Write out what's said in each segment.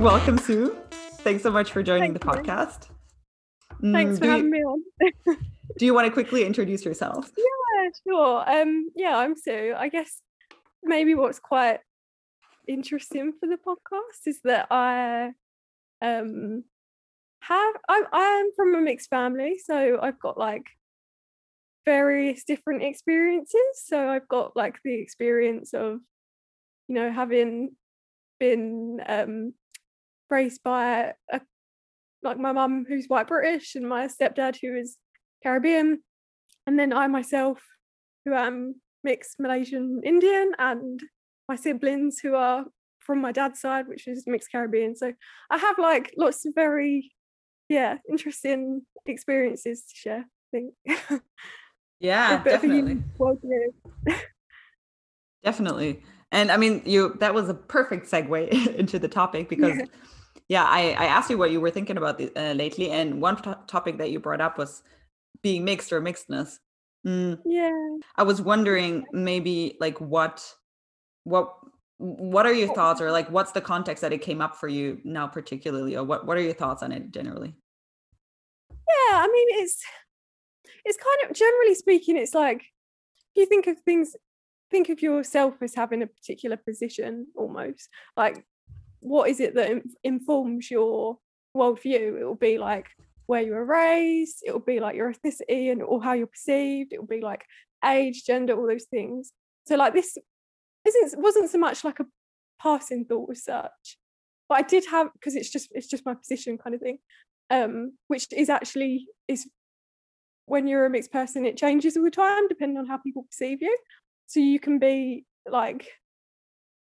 Welcome, Sue. Thanks so much for joining Thank the you. podcast. Thanks Mm, for having you, me on. do you want to quickly introduce yourself? Yeah, sure. Um, yeah, I'm Sue. I guess maybe what's quite interesting for the podcast is that I um have I'm I'm from a mixed family, so I've got like various different experiences. So I've got like the experience of, you know, having been um raised by a like my mum who's white British and my stepdad who is Caribbean, and then I myself who am mixed Malaysian Indian, and my siblings who are from my dad's side, which is mixed Caribbean. So I have like lots of very yeah interesting experiences to share. I think. Yeah, A bit of a definitely. Definitely. And I mean, you that was a perfect segue into the topic because Yeah. Yeah, I, I asked you what you were thinking about the, uh, lately, and one to- topic that you brought up was being mixed or mixedness. Mm, Yeah. I was wondering maybe like what what what are your thoughts or like what's the context that it came up for you now particularly or what what are your thoughts on it generally? Yeah, I mean it's it's kind of generally speaking, it's like you think of things think of yourself as having a particular position almost. Like what is it that in- informs your worldview? It will be like where you were raised, it will be like your ethnicity and or how you're perceived, it will be like age, gender, all those things. So like this isn't wasn't so much like a passing thought as such. But I did have because it's just it's just my position kind of thing. Um, which is actually is when you're a mixed person, it changes all the time depending on how people perceive you. So you can be like,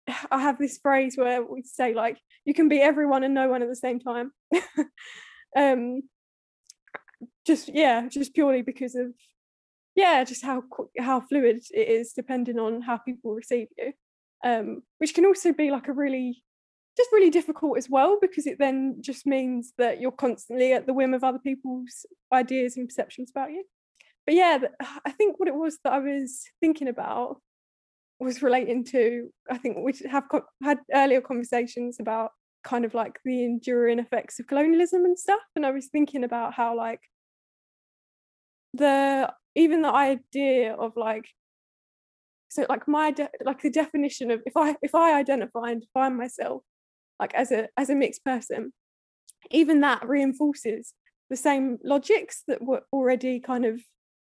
I have this phrase where we say like, you can be everyone and no one at the same time. um, just yeah, just purely because of yeah, just how how fluid it is depending on how people receive you. Um, which can also be like a really just really difficult as well because it then just means that you're constantly at the whim of other people's ideas and perceptions about you. But yeah, I think what it was that I was thinking about was relating to I think we have co- had earlier conversations about kind of like the enduring effects of colonialism and stuff, and I was thinking about how like the even the idea of like so like my de- like the definition of if I if I identify and define myself like as a as a mixed person even that reinforces the same logics that were already kind of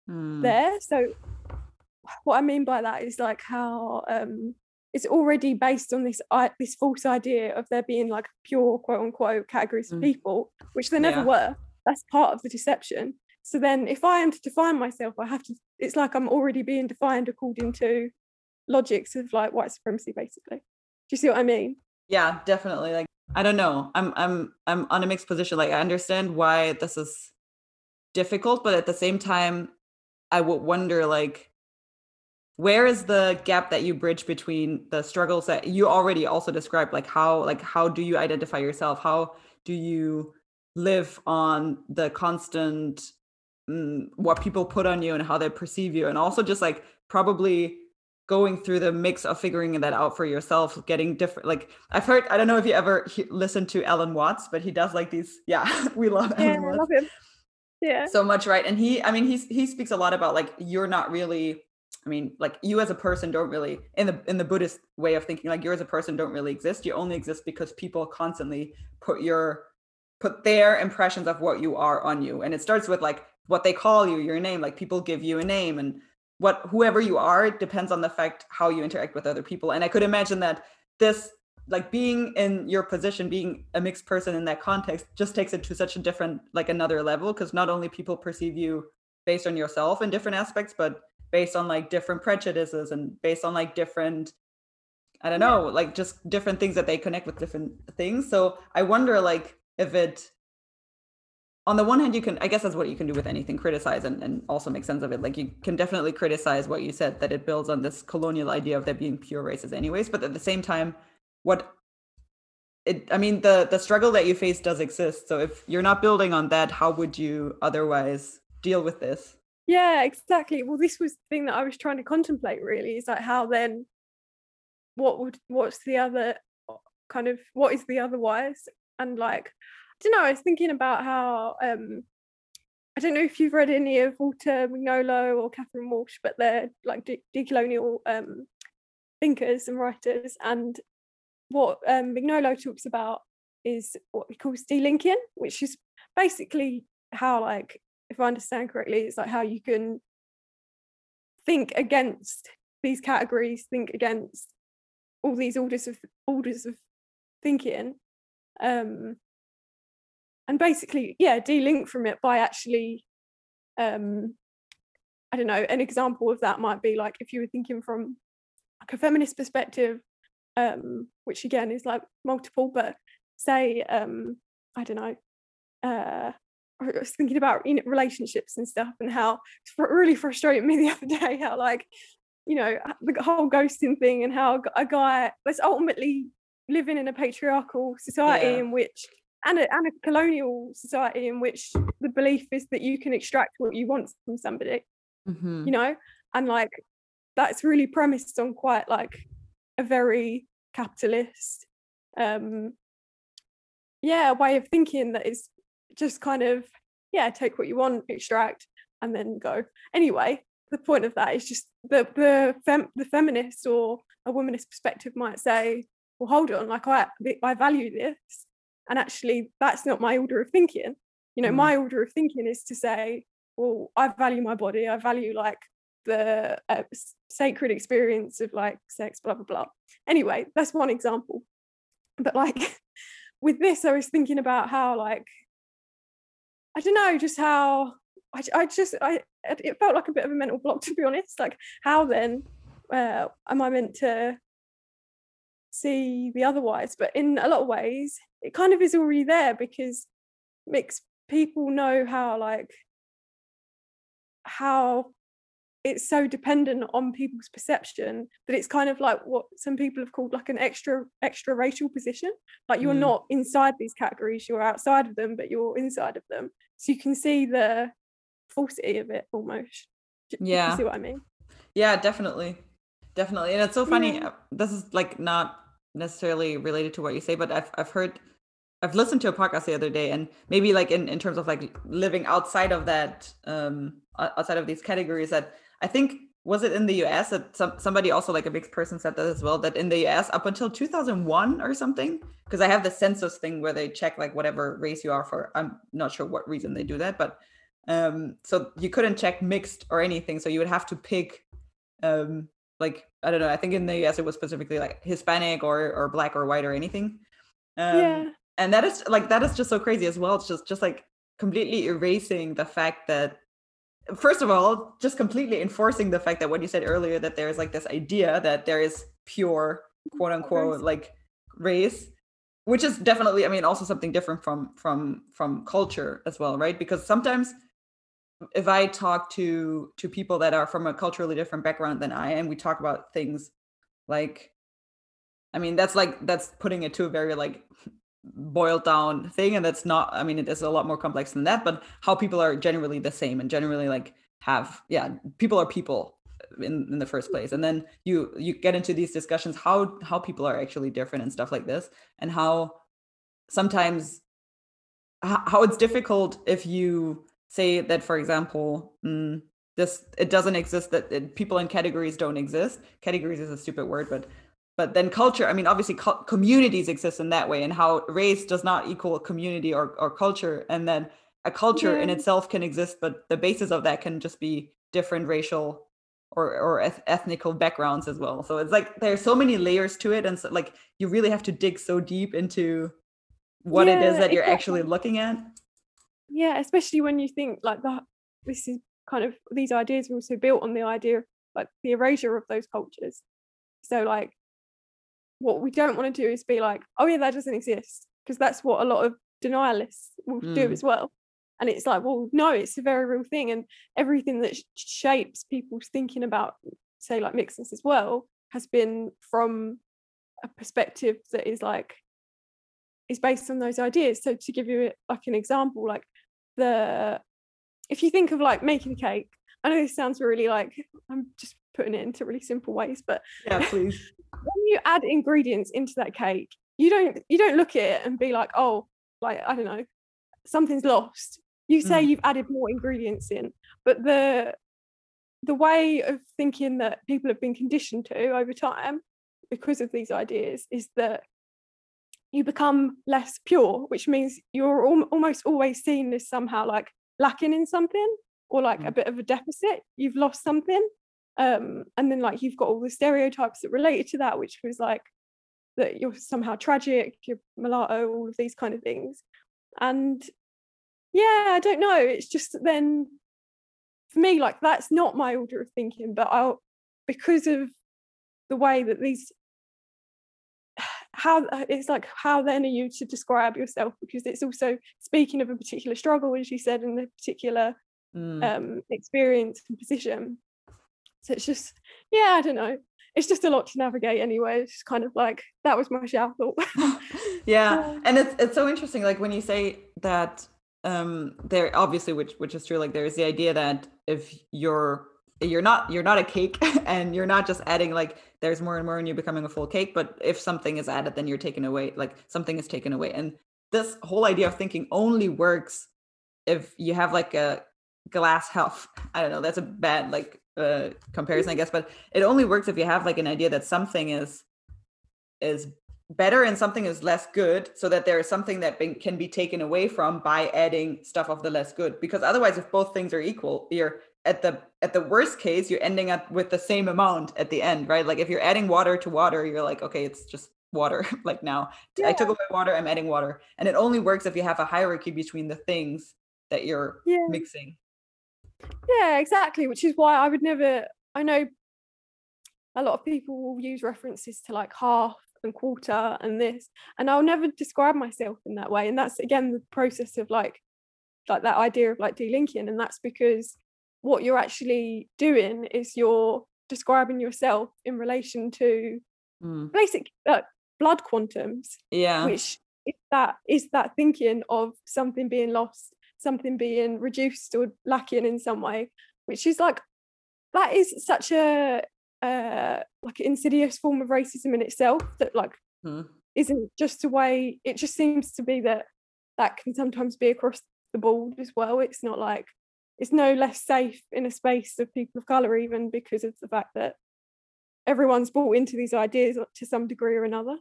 Mm, there. So what i mean by that is like how um it's already based on this i this false idea of there being like pure quote unquote categories of Mm. people which there never Yeah. were that's part of the deception so then if i am to define myself i have to it's like i'm already being defined according to logics of like white supremacy basically do you see what i mean Yeah, definitely. Like I don't know. I'm I'm I'm on a mixed position. Like I understand why this is difficult, but at the same time, I would wonder like where is the gap that you bridge between the struggles that you already also described? Like how like how do you identify yourself? How do you live on the constant mm, what people put on you and how they perceive you? And also just like probably going through the mix of figuring that out for yourself getting different like i've heard i don't know if you ever he- listened to alan watts but he does like these yeah we love yeah alan i love him. Yeah. so much right? And he i mean he's he speaks a lot about like you're not really i mean like you as a person don't really in the in the buddhist way of thinking like you as a person don't really exist. You only exist because people constantly put your put their impressions of what you are on you. And it starts with like what they call you your name. Like people give you a name and what whoever you are it depends on the fact how you interact with other people. And i could imagine that this like being in your position being a mixed person in that context just takes it to such a different like another level because not only people perceive you based on yourself in different aspects but based on like different prejudices and based on like different i don't know like just different things that they connect with different things. So i wonder like if it on the one hand you can i guess that's what you can do with anything criticize and, and also make sense of it. Like you can definitely criticize what you said that it builds on this colonial idea of there being pure races anyways but at the same time what it i mean the the struggle that you face does exist. So if you're not building on that how would you otherwise deal with this Yeah, exactly. Well, this was the thing that I was trying to contemplate really is like how then what would what's the other kind of what is the otherwise and like I don't know I was thinking about how um I don't know if you've read any of Walter Mignolo or Catherine Walsh but they're like de- decolonial um thinkers and writers and what um, Mignolo talks about is what he calls delinking which is basically how like if I understand correctly it's like how you can think against these categories think against all these orders of orders of thinking um and basically yeah de-link from it by actually um i don't know an example of that might be like if you were thinking from like a feminist perspective um which again is like multiple but say um i don't know uh I was thinking about you know, relationships and stuff and how it's really frustrated me the other day how like you know the whole ghosting thing and how a guy that's ultimately living in a patriarchal society Yeah. in which and a, and a colonial society in which the belief is that you can extract what you want from somebody Mhm. you know and like that's really premised on quite like a very capitalist um yeah way of thinking that is just kind of yeah take what you want extract and then go. Anyway the point of that is just the the fem- the feminist or a womanist perspective might say well hold on like i i value this and actually that's not my order of thinking. You know Mm. my order of thinking is to say well i value my body i value like the uh, sacred experience of like sex blah blah blah. Anyway that's one example. But like with this i was thinking about how like i don't know just how I, I just i it felt like a bit of a mental block to be honest. Like how then uh, am i meant to see the otherwise? But in a lot of ways it kind of is already there because mixed people know how like how it's so dependent on people's perception that it's kind of like what some people have called like an extra extra racial position. Like you're Mm. not inside these categories you're outside of them but you're inside of them so you can see the falsity of it almost Yeah. you see what i mean Yeah, definitely. Definitely. And it's so funny. Yeah. uh, This is like not necessarily related to what you say, but I've I've heard I've listened to a podcast the other day and maybe like in, in terms of like living outside of that um outside of these categories that I think was it in the US that some somebody also like a mixed person said that as well that in the US up until 2001 or something because I have the census thing where they check like whatever race you are for I'm not sure what reason they do that but um so you couldn't check mixed or anything so you would have to pick um like i don't know i think in the us it was specifically like hispanic or or black or white or anything. Um yeah. and that is like that is just so crazy as well. It's just just like completely erasing the fact that first of all just completely enforcing the fact that what you said earlier that there's like this idea that there is pure quote unquote like race which is definitely i mean also something different from from from culture as well right? Because sometimes if i talk to to people that are from a culturally different background than i am we talk about things like i mean that's like that's putting it to a very like boiled down thing and that's not i mean it is a lot more complex than that but how people are generally the same and generally like have yeah people are people in, in the first place. And then you you get into these discussions how how people are actually different and stuff like this and how sometimes how it's difficult if you say that for example mm, this it doesn't exist that it, people in categories don't exist. Categories is a stupid word but but then culture i mean obviously co- communities exist in that way and how race does not equal a community or, or culture. And then a culture in itself can exist but the basis of that can just be different racial or or eth- ethnical backgrounds as well. So it's like there's so many layers to it and so like you really have to dig so deep into what it is that you're actually looking at. Yeah especially when you think like that this is kind of these ideas are also built on the idea of like the erasure of those cultures. So like what we don't want to do is be like oh yeah that doesn't exist because that's what a lot of denialists will do Mm. as well and it's like well no it's a very real thing and everything that sh- shapes people's thinking about say like mixedness as well has been from a perspective that is like is based on those ideas so to give you like an example like the if you think of like making a cake i know this sounds really like i'm just putting it into really simple ways but yeah please when you add ingredients into that cake you don't you don't look at it and be like oh like i don't know something's lost you say Mm. you've added more ingredients in but the the way of thinking that people have been conditioned to over time because of these ideas is that you become less pure which means you're al- almost always seen as somehow like lacking in something or like a Mm. bit of a deficit you've lost something um and then like you've got all the stereotypes that related to that which was like that you're somehow tragic you're mulatto all of these kind of things and yeah i don't know it's just then for me like that's not my order of thinking but i'll because of the way that these how uh, it's like how then are you to describe yourself because it's also speaking of a particular struggle as you said in a particular Mm. um experience and position so it's just yeah i don't know. It's just a lot to navigate anyway. It's kind of like that was my shower thought. Yeah and it's it's so interesting like when you say that um there obviously which which is true like there's the idea that if you're you're not you're not a cake and you're not just adding like there's more and more and you're becoming a full cake but if something is added then you're taken away like something is taken away. And this whole idea of thinking only works if you have like a glass half i don't know that's a bad like uh comparison i guess but it only works if you have like an idea that something is is better and something is less good so that there is something that be- can be taken away from by adding stuff of the less good. Because otherwise if both things are equal you're at the at the worst case you're ending up with the same amount at the end right? Like if you're adding water to water you're like okay it's just water like now. I took away water i'm adding water. And it only works if you have a hierarchy between the things that you're yeah. mixing yeah exactly which is why i would never i know a lot of people will use references to like half and quarter and this and i'll never describe myself in that way and that's again the process of like like that idea of like delinking and that's because what you're actually doing is you're describing yourself in relation to Mm. basic uh, blood quantums yeah which is that is that thinking of something being lost something being reduced or lacking in some way which is like that is such a uh like insidious form of racism in itself that like Mhm. isn't just a way it just seems to be that that can sometimes be across the board as well it's not like it's no less safe in a space of people of color even because of the fact that everyone's bought into these ideas to some degree or another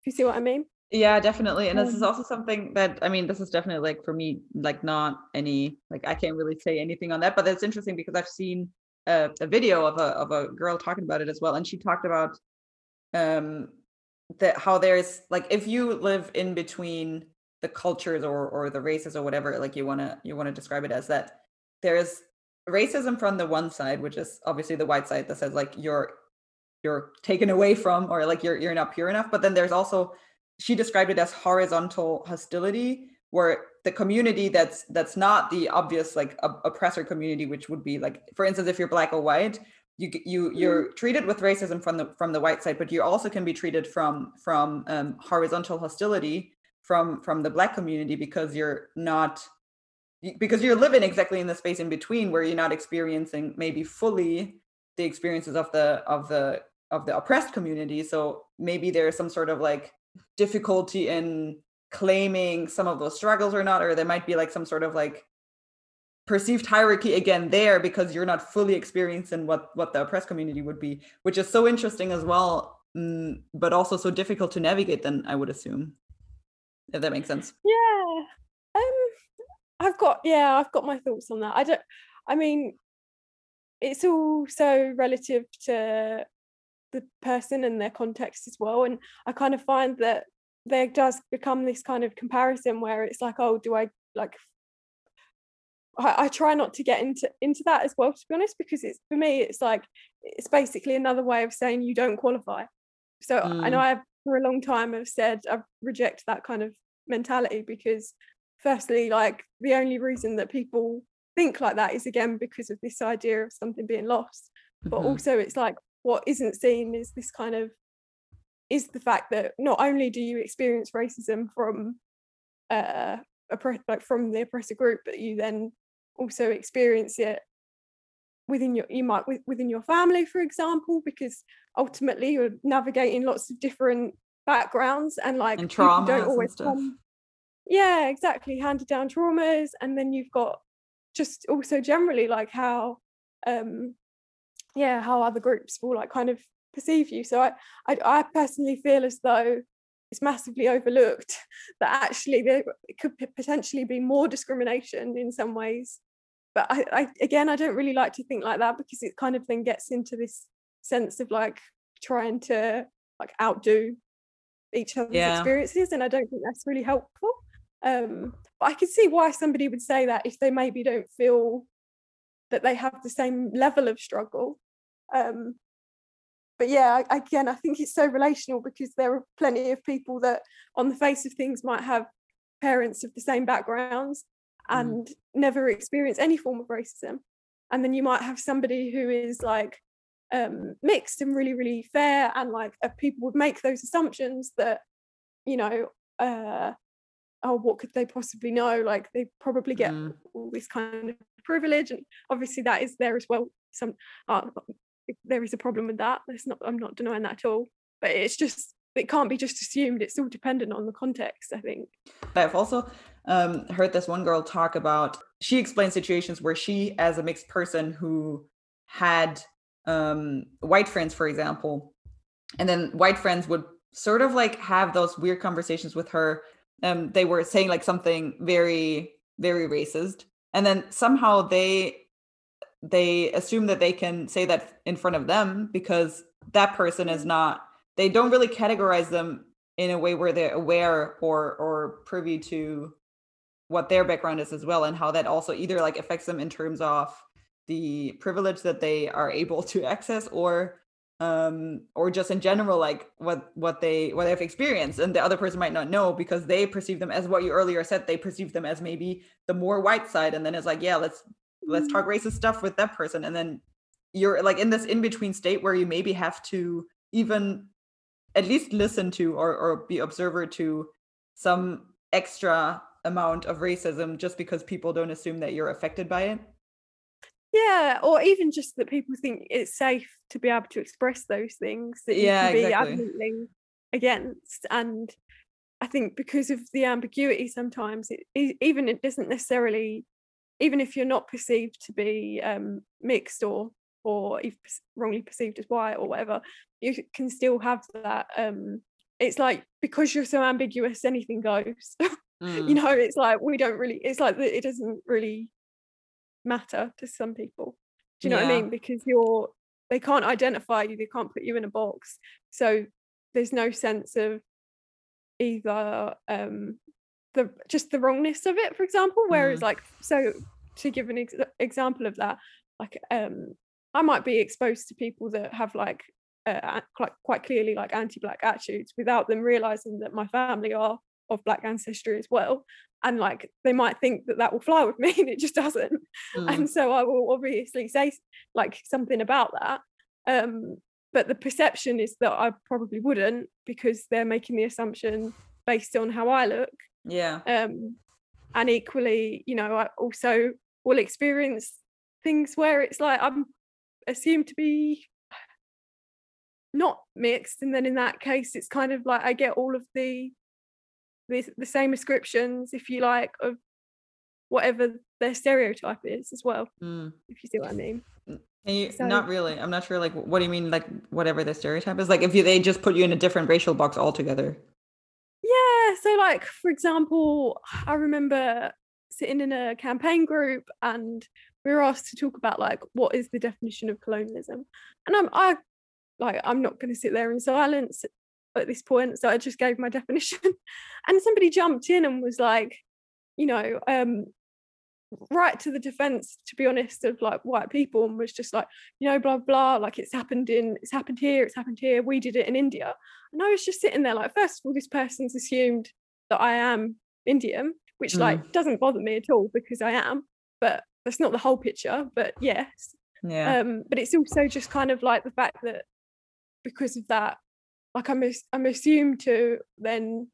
if you see what i mean Yeah, definitely. And this is Um, also something that I mean, this is definitely like for me, like not any like I can't really say anything on that, but it's interesting because I've seen a, a video of a of a girl talking about it as well. And she talked about um that how there's like if you live in between the cultures or or the races or whatever, like you wanna you wanna describe it as that there's racism from the one side, which is obviously the white side that says like you're you're taken away from or like you're you're not pure enough. But then there's also she described it as horizontal hostility where the community that's that's not the obvious like op- oppressor community which would be like for instance if you're black or white you you you're treated with racism from the from the white side but you also can be treated from from um, horizontal hostility from from the black community because you're not because you're living exactly in the space in between where you're not experiencing maybe fully the experiences of the of the of the oppressed community. So maybe there's some sort of like difficulty in claiming some of those struggles or not or there might be like some sort of like perceived hierarchy again there because you're not fully experiencing what what the oppressed community would be which is so interesting as well mm, but also so difficult to navigate then i would assume if that makes sense Yeah. Um I've got yeah, I've got my thoughts on that. I don't I mean it's all so relative to the person and their context as well. And I kind of find that there does become this kind of comparison where it's like, oh, do I like I, I try not to get into into that as well, to be honest, because it's for me, it's like it's basically another way of saying you don't qualify. So I know Mm. I've for a long time have said I reject that kind of mentality because firstly, like the only reason that people think like that is again because of this idea of something being lost. But Mhm. also it's like what isn't seen is this kind of is the fact that not only do you experience racism from uh oppre- like from the oppressor group, but you then also experience it within your you might within your family, for example, because ultimately you're navigating lots of different backgrounds and like and people don't always come yeah exactly handed down traumas and then you've got just also generally like how um yeah how other groups will like kind of perceive you. So I, I i personally feel as though it's massively overlooked that actually there could potentially be more discrimination in some ways. But I, I again i don't really like to think like that because it kind of then gets into this sense of like trying to like outdo each other's Yeah. experiences and i don't think that's really helpful. Um but i could see why somebody would say that if they maybe don't feel that they have the same level of struggle um but yeah again i think it's so relational because there are plenty of people that on the face of things might have parents of the same backgrounds Mm. and never experience any form of racism and then you might have somebody who is like um mixed and really really fair and like uh, people would make those assumptions that you know uh oh what could they possibly know like they probably get Mm. all this kind of privilege and obviously that is there as well some uh, there is a problem with that there's not i'm not denying that at all but it's just it can't be just assumed it's all dependent on the context i think I've also um, heard this one girl talk about. She explained situations where she, as a mixed person who had um, white friends, for example, and then white friends would sort of like have those weird conversations with her. Um, they were saying like something very, very racist, and then somehow they they assume that they can say that in front of them because that person is not. They don't really categorize them in a way where they're aware or or privy to what their background is as well and how that also either like affects them in terms of the privilege that they are able to access or um or just in general like what what they what they've experienced and the other person might not know because they perceive them as what you earlier said they perceive them as maybe the more white side and then it's like yeah let's let's talk racist stuff with that person. And then you're like in this in between state where you maybe have to even at least listen to or, or be observer to some extra amount of racism just because people don't assume that you're affected by it. Yeah or even just that people think it's safe to be able to express those things that you Yeah, can be exactly. adamantly against. And i think because of the ambiguity sometimes it, even it doesn't necessarily even if you're not perceived to be um, mixed or or if wrongly perceived as white or whatever you can still have that um it's like because you're so ambiguous anything goes. Mm. you know it's like we don't really it's like it doesn't really matter to some people. Do you know what i mean? Because you're they can't identify you they can't put you in a box. So there's no sense of either um the just the wrongness of it for example whereas Mm. like so to give an ex- example of that like um i might be exposed to people that have like uh, quite quite clearly like anti-black attitudes without them realizing that my family are of black ancestry as well and like they might think that that will fly with me and it just doesn't Mm. and so i will obviously say like something about that um but the perception is that i probably wouldn't because they're making the assumption based on how i look yeah. Um and equally you know i also will experience things where it's like i'm assumed to be not mixed and then in that case it's kind of like i get all of the the, the same ascriptions if you like of whatever their stereotype is as well Mm. if you see what i mean. Can you, So- not really. I'm not sure like what do you mean like whatever the stereotype is? Like if you they just put you in a different racial box altogether Yeah, so like for example, I remember sitting in a campaign group and we were asked to talk about like what is the definition of colonialism. And I'm I like I'm not going to sit there in silence at this point, so I just gave my definition. and somebody jumped in and was like, you know, um right to the defense to be honest of like white people and was just like you know blah blah like it's happened in it's happened here it's happened here we did it in india and I was just sitting there like, first of all, this person's assumed that I am Indian, which like doesn't bother me at all because I am, but that's not the whole picture. But yes. yeah Um, but it's also just kind of like the fact that because of that, like I'm I'm assumed to then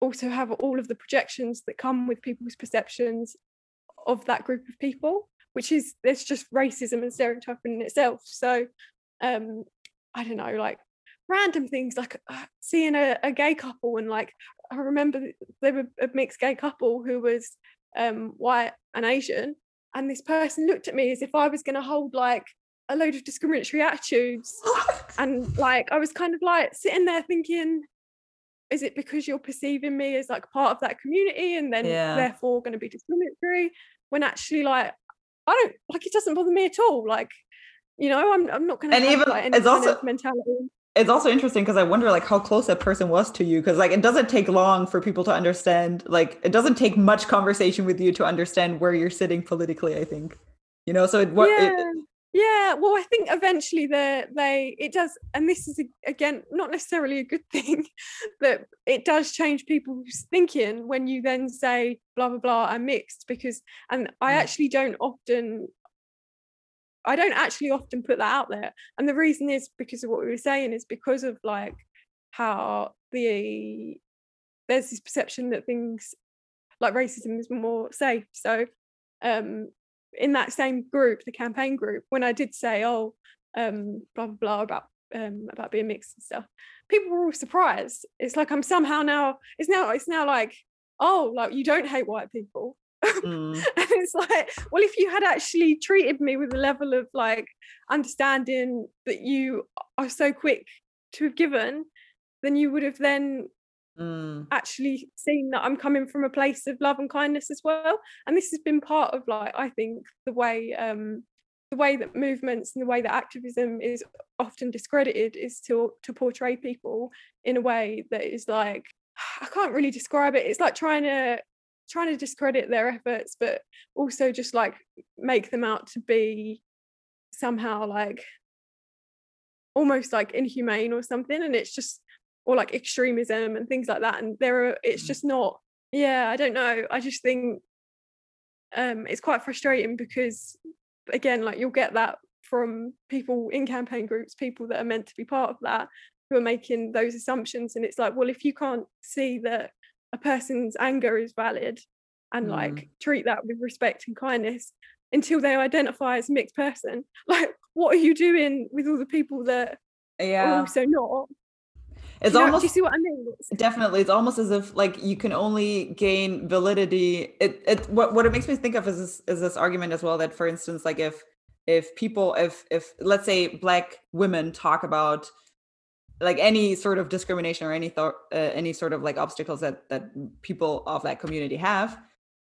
also have all of the projections that come with people's perceptions of that group of people, which is there's just racism and stereotyping in itself. So um I don't know, like random things like uh, seeing a, a gay couple and like I remember they were a mixed gay couple who was um, white and Asian, and this person looked at me as if I was going to hold like a load of discriminatory attitudes, and like I was kind of like sitting there thinking, is it because you're perceiving me as like part of that community and then Yeah. therefore going to be discriminatory? When actually, like I don't like it doesn't bother me at all. Like you know, I'm I'm not going to And even- like, it's also- mentality. it's also interesting because I wonder like how close that person was to you because like it doesn't take long for people to understand like it doesn't take much conversation with you to understand where you're sitting politically I think you know so it what yeah. it, yeah, well, I think eventually they they it does, and this is a- again not necessarily a good thing, but it does change people's thinking when you then say blah blah blah I'm mixed because, and I Mm. actually don't often, I don't actually often put that out there, and the reason is because of what we were saying is because of like how the there's this perception that things like racism is more safe, so um in that same group, the campaign group, when I did say, oh, um, blah blah blah about um about being mixed and stuff, people were all surprised. It's like I'm somehow now it's now it's now like, oh, like you don't hate white people. mm, and it's like, well, if you had actually treated me with a level of like understanding that you are so quick to have given, then you would have then mm, actually seeing that I'm coming from a place of love and kindness as well. And this has been part of like I think the way um the way that movements and the way that activism is often discredited is to to portray people in a way that is like I can't really describe it. It's like trying to trying to discredit their efforts, but also just like make them out to be somehow like almost like inhumane or something. And it's just or like extremism and things like that. And there are it's Mm. just not yeah, I don't know. I just think um it's quite frustrating because again, like you'll get that from people in campaign groups, people that are meant to be part of that, who are making those assumptions. And it's like, well, if you can't see that a person's anger is valid and Mm. like treat that with respect and kindness until they identify as a mixed person, like what are you doing with all the people that are yeah also not? It's you know- almost you see what I mean? Definitely, it's almost as if like you can only gain validity. It it what what it makes me think of is this is this argument as well that for instance like if if people if if let's say black women talk about like any sort of discrimination or any thought uh, any sort of like obstacles that that people of that community have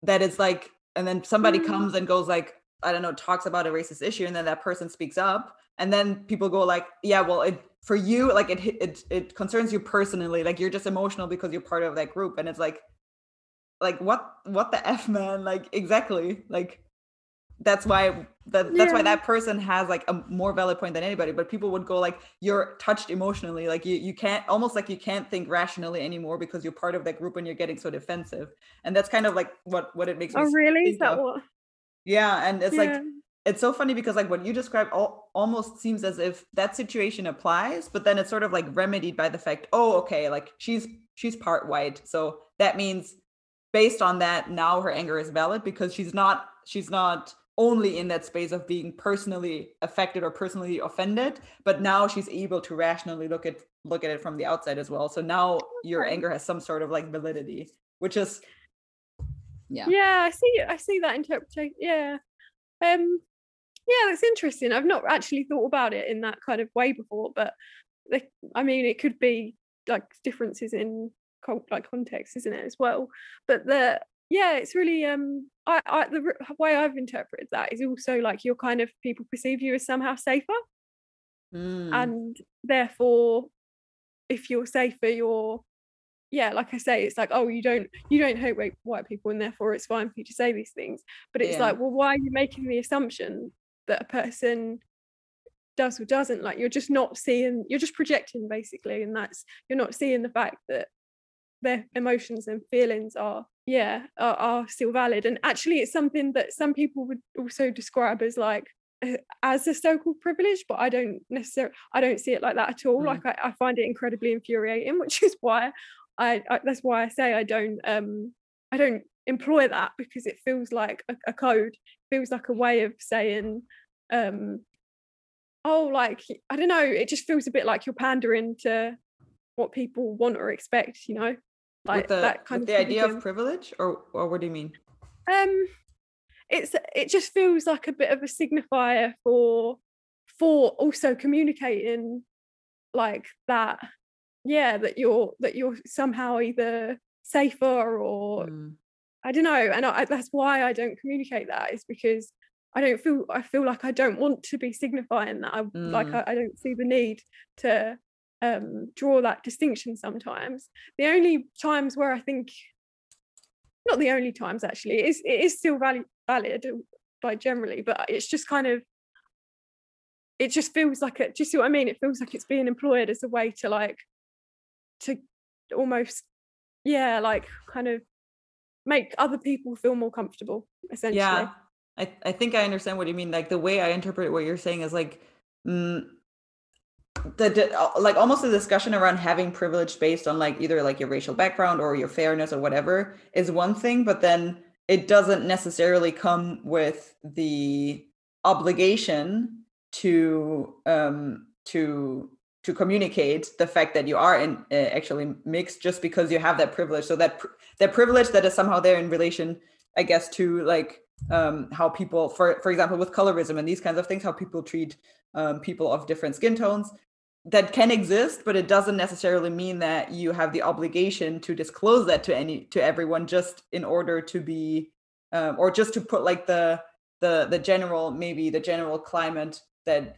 that it's like and then somebody Mm. comes and goes like I don't know talks about a racist issue and then that person speaks up and then people go like yeah well it for you like it hit- it it concerns you personally like you're just emotional because you're part of that group and it's like like what what the f man like exactly like that's why that that's why that person has like a more valid point than anybody but people would go like you're touched emotionally like you you can't almost like you can't think rationally anymore because you're part of that group and you're getting so defensive and that's kind of like what what it makes me Oh, s- really? Is that of. what? yeah and it's like Yeah. It's so funny because like what you describe al- almost seems as if that situation applies but then it's sort of like remedied by the fact oh okay like she's she's part white so that means based on that now her anger is valid because she's not she's not only in that space of being personally affected or personally offended but now she's able to rationally look at look at it from the outside as well. So now your anger has some sort of like validity which is yeah. Yeah i see i see that interpretation yeah. Um yeah that's interesting. I've not actually thought about it in that kind of way before but the, i mean it could be like differences in cult like context isn't it as well? But the yeah it's really um i, I the way i've interpreted that is also like you're kind of people perceive you as somehow safer. Mm, and therefore if you're safer you're yeah like i say it's like oh you don't you don't hate white, white people and therefore it's fine for you to say these things. But it's Yeah. like well why are you making the assumption that a person does or doesn't like you're just not seeing you're just projecting basically and that's you're not seeing the fact that their emotions and feelings are yeah are, are still valid and actually it's something that some people would also describe as like as a so-called privilege but i don't necessarily i don't see it like that at all Mm. like I, I find it incredibly infuriating which is why I, I that's why i say i don't um i don't employ that because it feels like a, a code feels like a way of saying um oh like i don't know it just feels a bit like you're pandering to what people want or expect you know like the, that kind of the idea of privilege or or what do you mean um it's it just feels like a bit of a signifier for for also communicating like that yeah that you're that you're somehow either safer or Mm. I don't know, and I, that's why I don't communicate that. Is because I don't feel I feel like I don't want to be signifying that. I like Mm. I, I don't see the need to um, draw that distinction. Sometimes the only times where I think, not the only times actually, it is it is still valid valid like generally, but it's just kind of it just feels like it. Do you see what I mean? It feels like it's being employed as a way to like to almost yeah like kind of make other people feel more comfortable essentially yeah I, I think i understand what you mean like the way i interpret what you're saying is like mm, the, uh, like almost a discussion around having privilege based on like either like your racial background or your fairness or whatever is one thing but then it doesn't necessarily come with the obligation to um to to communicate the fact that you are in uh, actually mixed just because you have that privilege. So that pr- that privilege that is somehow there in relation i guess to like um how people for for example with colorism and these kinds of things how people treat um, people of different skin tones that can exist but it doesn't necessarily mean that you have the obligation to disclose that to any to everyone just in order to be um, or just to put like the the the general maybe the general climate that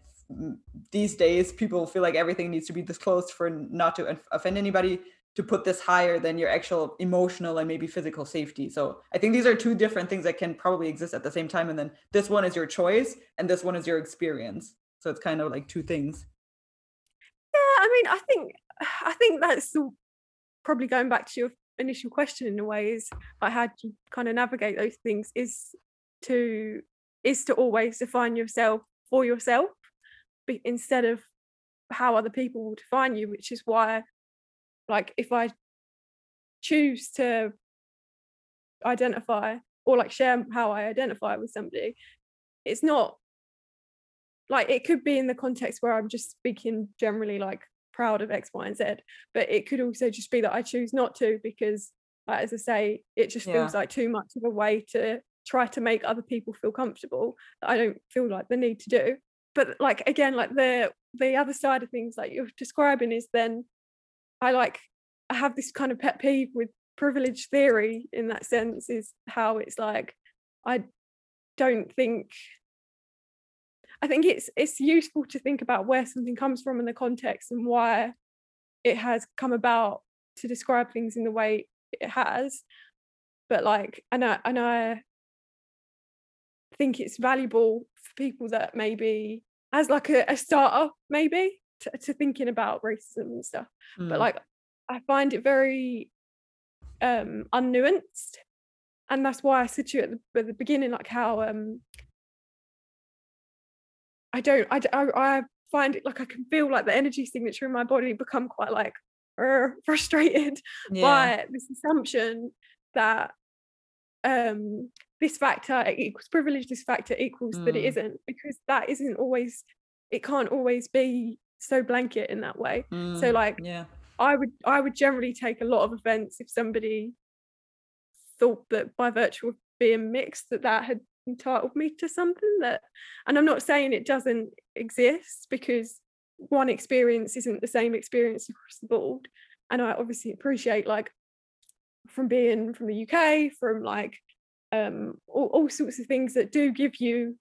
these days people feel like everything needs to be disclosed for not to offend anybody to put this higher than your actual emotional and maybe physical safety. So i think these are two different things that can probably exist at the same time. And then this one is your choice and this one is your experience. So it's kind of like two things. Yeah i mean i think i think that's probably going back to your initial question in a way is like how do you kind of navigate those things is to is to always define yourself for yourself instead of how other people will define you which is why like if i choose to identify or like share how i identify with somebody it's not like it could be in the context where i'm just speaking generally like proud of x y and z but it could also just be that i choose not to because like, as i say it just Yeah. feels like too much of a way to try to make other people feel comfortable that i don't feel like the need to do but like again like the the other side of things like you're describing is then i like i have this kind of pet peeve with privilege theory in that sense is how it's like i don't think i think it's it's useful to think about where something comes from in the context and why it has come about to describe things in the way it has. But like and i and i think it's valuable for people that maybe as like a, a starter maybe to, to thinking about racism and stuff Mm. but like i find it very um unnuanced and that's why i said to you at the, at the beginning like how um i don't I, I find it like i can feel like the energy signature in my body become quite like "Arr," frustrated yeah by this assumption that um this factor equals privilege this factor equals that it Mm. isn't because that isn't always it can't always be so blanket in that way. So Mm, like yeah. I would i would generally take a lot of offense if somebody thought that by virtue of being mixed that that had entitled me to something that and i'm not saying it doesn't exist because one experience isn't the same experience across the board. And i obviously appreciate like from being from the uk from like um all, all sorts of things that do give you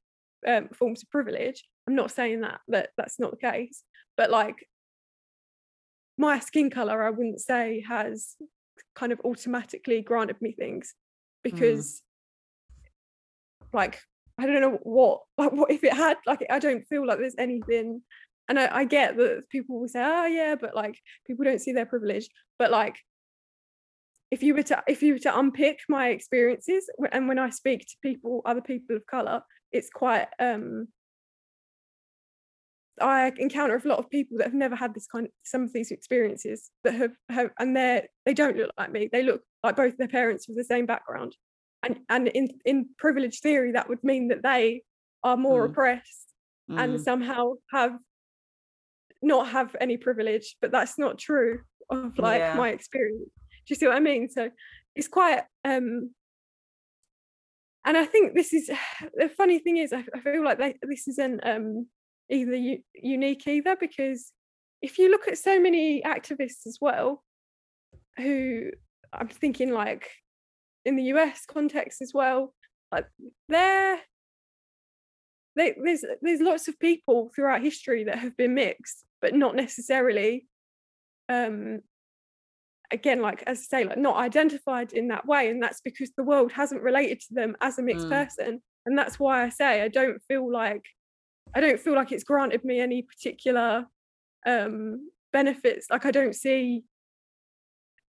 um, forms of privilege i'm not saying that that that's not the case but like my skin color i wouldn't say has kind of automatically granted me things because like i don't know what like what if it had like i don't feel like there's anything and I, I get that people will say oh yeah but like people don't see their privilege but like if you were to if you were to unpick my experiences and when i speak to people other people of color it's quite um I encounter a lot of people that have never had this kind of some of these experiences that have, have and they're they don't look like me. They look like both their parents with the same background. And and in in privilege theory, that would mean that they are more Mm. oppressed and Mm. somehow have not have any privilege but that's not true of like Yeah. my experience do you see what i mean so it's quite um and i think this is the funny thing is i, I feel like they, this isn't um either u- unique either because if you look at so many activists as well who i'm thinking like in the us context as well like they're they, there's there's lots of people throughout history that have been mixed but not necessarily um again like as i say like not identified in that way and that's because the world hasn't related to them as a mixed Mm. person and that's why i say i don't feel like i don't feel like it's granted me any particular um benefits. Like i don't see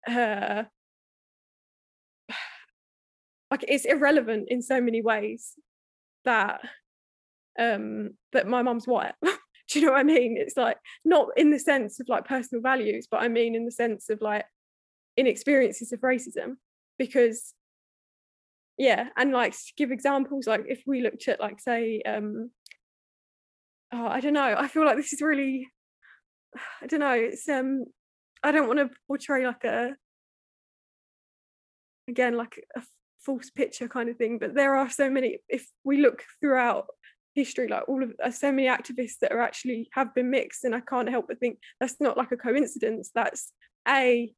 uh like it's irrelevant in so many ways that um that my mum's white. Do you know what i mean? It's like not in the sense of like personal values but i mean in the sense of like in experiences of racism. Because yeah and like give examples like if we looked at like say um oh, i don't know i feel like this is really i don't know it's um i don't want to portray like a again like a false picture kind of thing but there are so many if we look throughout history like all of uh, so many activists that are actually have been mixed and i can't help but think that's not like a coincidence that's a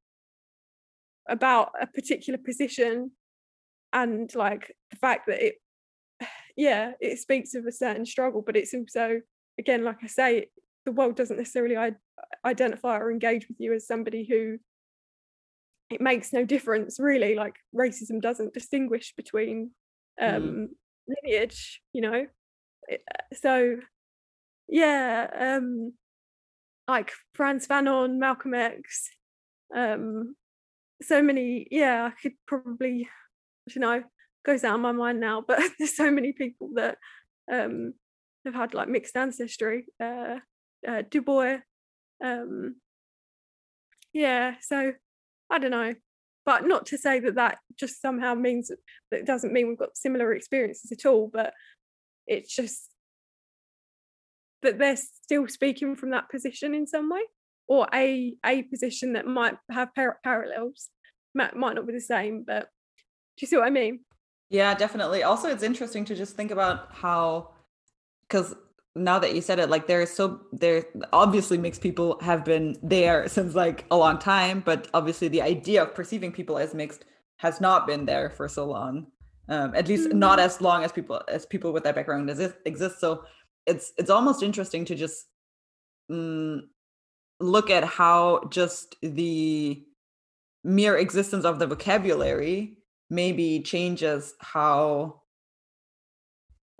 about a particular position and like the fact that it yeah it speaks of a certain struggle but it's also again like i say the world doesn't necessarily identify or engage with you as somebody who it makes no difference really like racism doesn't distinguish between Mm. um lineage you know uh, so yeah um like Frantz Fanon Malcolm X um so many yeah I could probably you know goes out of my mind now but there's so many people that um have had like mixed ancestry uh, uh Du Bois um yeah so I don't know but not to say that that just somehow means that that it doesn't mean we've got similar experiences at all but it's just that they're still speaking from that position in some way or a a position that might have par- parallels might, might not be the same but do you see what i mean Yeah, definitely. Also, it's interesting to just think about how, because now that you said it, like there's so there obviously mixed people have been there since like a long time, but obviously the idea of perceiving people as mixed has not been there for so long. Um, at least not Mhm. as long as people as people with that background exist. exist. So it's it's almost interesting to just mm, look at how just the mere existence of the vocabulary maybe changes how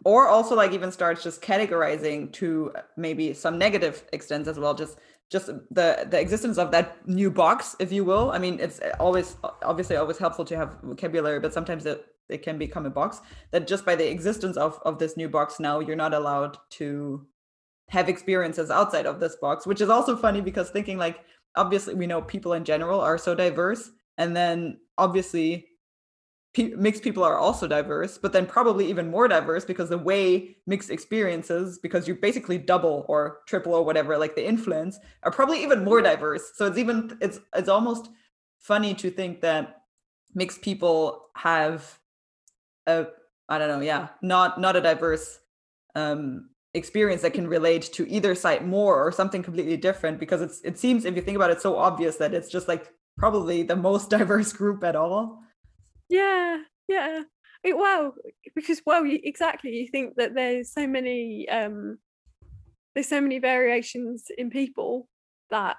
or also like even starts just categorizing to maybe some negative extents as well just just the the existence of that new box if you will. I mean it's always obviously always helpful to have vocabulary but sometimes it, it can become a box that just by the existence of of this new box now you're not allowed to have experiences outside of this box which is also funny because thinking like obviously we know people in general are so diverse and then obviously pe- mixed people are also diverse but then probably even more diverse because the way mixed experiences because you basically double or triple or whatever like the influence are probably even more diverse. So it's even it's it's almost funny to think that mixed people have a i don't know yeah not not a diverse um experience that can relate to either side more or something completely different because it's it seems if you think about it so obvious that it's just like probably the most diverse group at all yeah yeah. It, well because well exactly you think that there's so many um there's so many variations in people that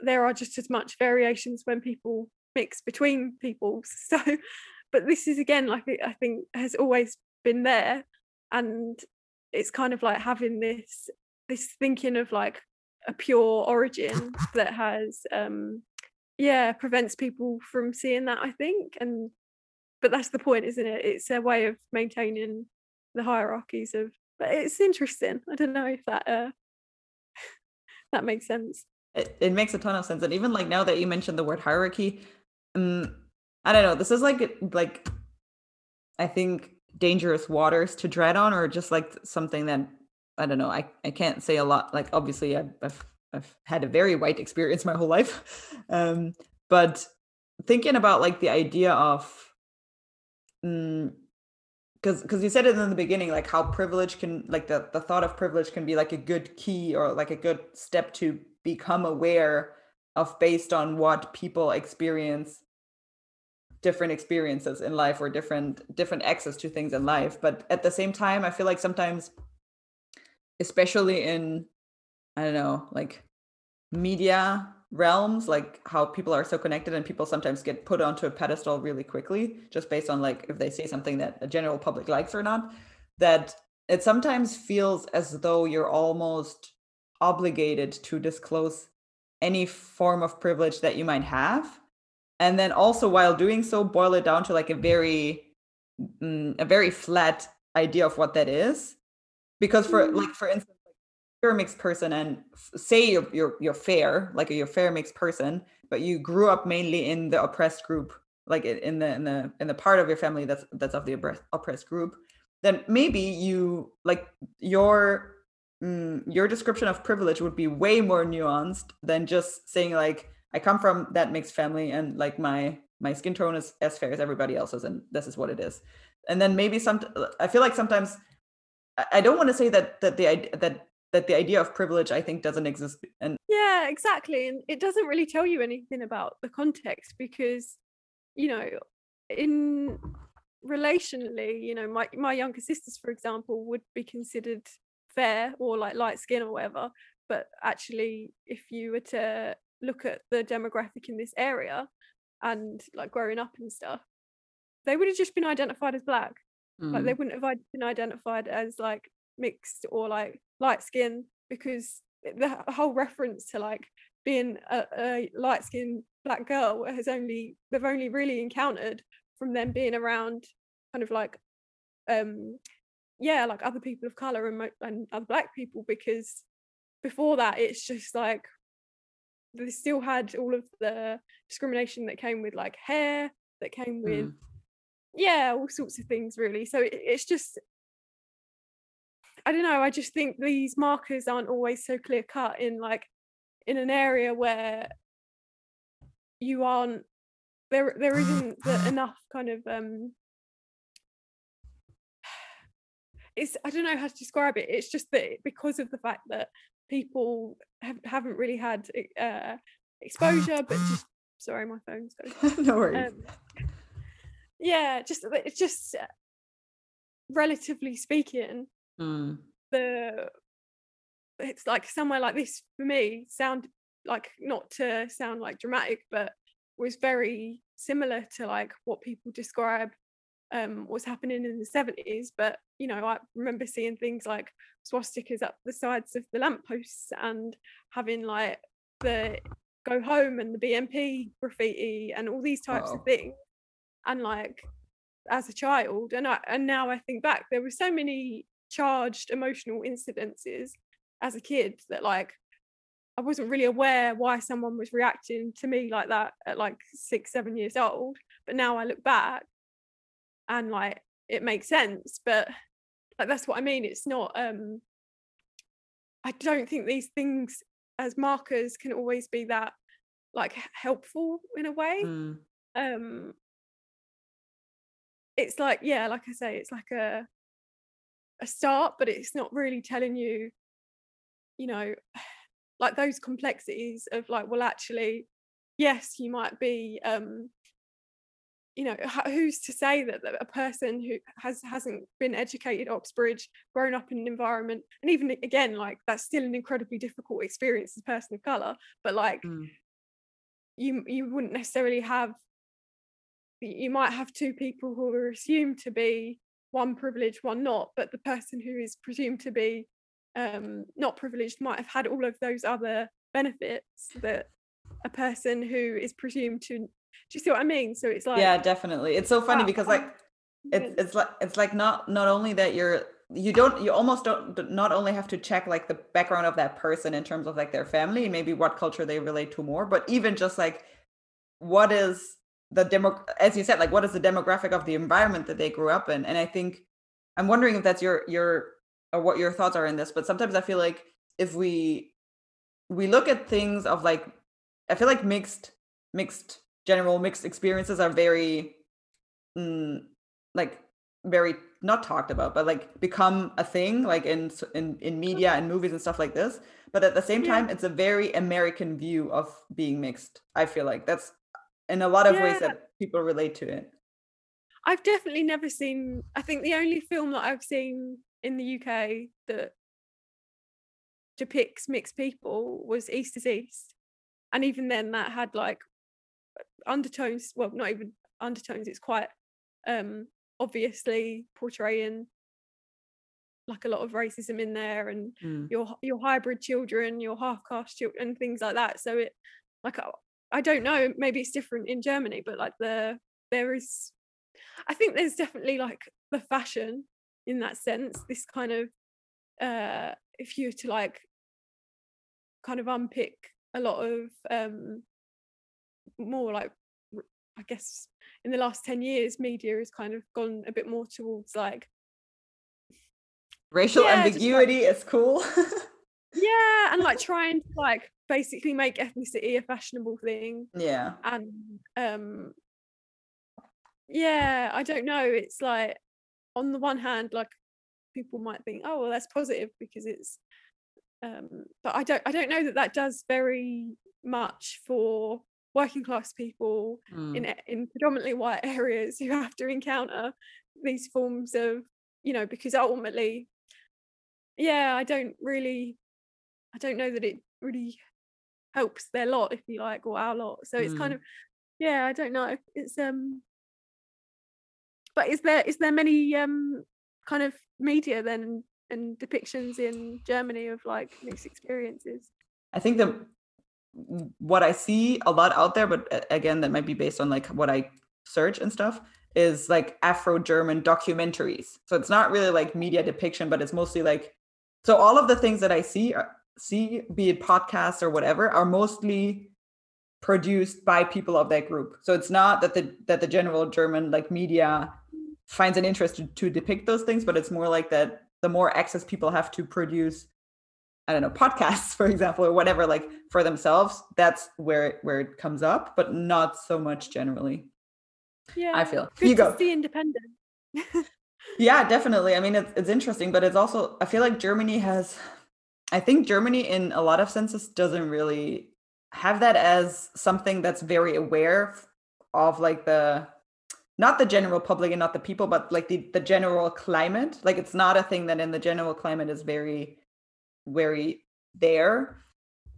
there are just as much variations when people mix between people. So but this is again like i think has always been there and it's kind of like having this this thinking of like a pure origin that has um yeah prevents people from seeing that i think and but that's the point isn't it it's a way of maintaining the hierarchies of but it's interesting i don't know if that uh that makes sense it, it makes a ton of sense and even like now that you mentioned the word hierarchy um i don't know this is like like i think dangerous waters to tread on or just like something that I don't know. I, I can't say a lot. Like obviously I've, I've, I've had a very white experience my whole life. Um, but thinking about like the idea of mm, because because you said it in the beginning like how privilege can like the, the thought of privilege can be like a good key or like a good step to become aware of based on what people experience different experiences in life or different different access to things in life. But at the same time i feel like sometimes especially in i don't know like media realms like how people are so connected and people sometimes get put onto a pedestal really quickly just based on like if they say something that the general public likes or not that it sometimes feels as though you're almost obligated to disclose any form of privilege that you might have and then also while doing so boil it down to like a very mm, a very flat idea of what that is because for mm-hmm. like for instance you're a mixed person and say you're, you're you're fair like you're a fair mixed person but you grew up mainly in the oppressed group like in the in the in the part of your family that's that's of the oppressed group then maybe you like your mm, your description of privilege would be way more nuanced than just saying like i come from that mixed family and like my my skin tone is as fair as everybody else's and this is what it is. And then maybe some i feel like sometimes i don't want to say that that the that that the idea of privilege i think doesn't exist and yeah exactly and it doesn't really tell you anything about the context because you know in relationally you know my my younger sisters for example would be considered fair or like light skin or whatever but actually if you were to look at the demographic in this area and like growing up and stuff they would have just been identified as black mm. like they mm. wouldn't have been identified as like mixed or like light skin because the whole reference to like being a, a light skinned black girl has only they've only really encountered from them being around kind of like um yeah like other people of color and, and other black people because before that it's just like they still had all of the discrimination that came with like hair that came with mm. yeah all sorts of things really so it, it's just I don't know. I just think these markers aren't always so clear cut in like in an area where you aren't there. There isn't the, enough kind of um. It's I don't know how to describe it. It's just that because of the fact that people have, haven't really had uh, exposure, but just sorry, my phone's going. no worries. Um, yeah, just it's just uh, relatively speaking, Mm. The it's like somewhere like this for me sound like not to sound like dramatic, but was very similar to like what people describe um was happening in the 70s but you know i remember seeing things like swastikas up the sides of the lampposts and having like the go home and the bnp graffiti and all these types wow. of things and like as a child and i and now i think back there were so many charged emotional incidences as a kid that like I wasn't really aware why someone was reacting to me like that at like six, seven years old. But now I look back and like it makes sense. But like that's what I mean. It's not um I don't think these things as markers can always be that like helpful in a way. Mm. Um it's like, yeah, like I say, it's like a a start, but it's not really telling you, you know, like those complexities of like, well, actually, yes, you might be, um, you know, who's to say that, that a person who has hasn't been educated at Oxbridge, grown up in an environment, and even again, like that's still an incredibly difficult experience as a person of color, but like. Mm. You, you wouldn't necessarily have you might have two people who are assumed to be one privileged, one not, but the person who is presumed to be um, not privileged might have had all of those other benefits that a person who is presumed to. Do you see what I mean? So it's like yeah, definitely. It's so funny because like it's it's like it's like not not only that you're you don't you almost don't not only have to check like the background of that person in terms of like their family maybe what culture they relate to more but even just like what is the demo as you said like what is the demographic of the environment that they grew up in? And i think i'm wondering if that's your your or what your thoughts are in this, but sometimes I feel like if we we look at things of like I feel like mixed mixed general mixed experiences are very mm, like very not talked about but like become a thing like in in in media and movies and stuff like this. But at the same time yeah. it's a very american view of being mixed i feel like. That's in a lot of yeah. ways that people relate to it i've definitely never seen i think the only film that i've seen in the uk that depicts mixed people was east is east and even then that had like undertones well not even undertones it's quite um obviously portraying like a lot of racism in there and mm. your your hybrid children your half caste children and things like that so it like I don't know maybe it's different in Germany but like the there is I think there's definitely like the fashion in that sense this kind of uh if you were to like kind of unpick a lot of um more like I guess in the last 10 years media has kind of gone a bit more towards like racial yeah, ambiguity like, is cool. Yeah and like trying to like basically make ethnicity a fashionable thing yeah and um yeah i don't know it's like on the one hand like people might think oh well that's positive because it's um but i don't i don't know that that does very much for working class people mm. in in predominantly white areas who have to encounter these forms of you know because ultimately yeah i don't really i don't know that it really helps their lot if you like or our lot so it's mm. kind of yeah i don't know it's um but is there is there many um kind of media then and depictions in germany of like mixed experiences i think the what I see a lot out there, but again, that might be based on like what I search and stuff, is like Afro German documentaries. So it's not really like media depiction, but it's mostly like so all of the things that I see are, see, be it podcasts or whatever, are mostly produced by people of that group. So it's not that the that the general German like media finds an interest to, to depict those things, but it's more like that the more access people have to produce I don't know, podcasts, for example, or whatever, like for themselves, that's where it, where it comes up, but not so much generally. Yeah, I feel. Good you go. Be independent. yeah, definitely. I mean, it's it's interesting, but it's also I feel like Germany has, I think Germany in a lot of senses doesn't really have that as something that's very aware of like the not the general public and not the people but like the the general climate like it's not a thing that in the general climate is very very there.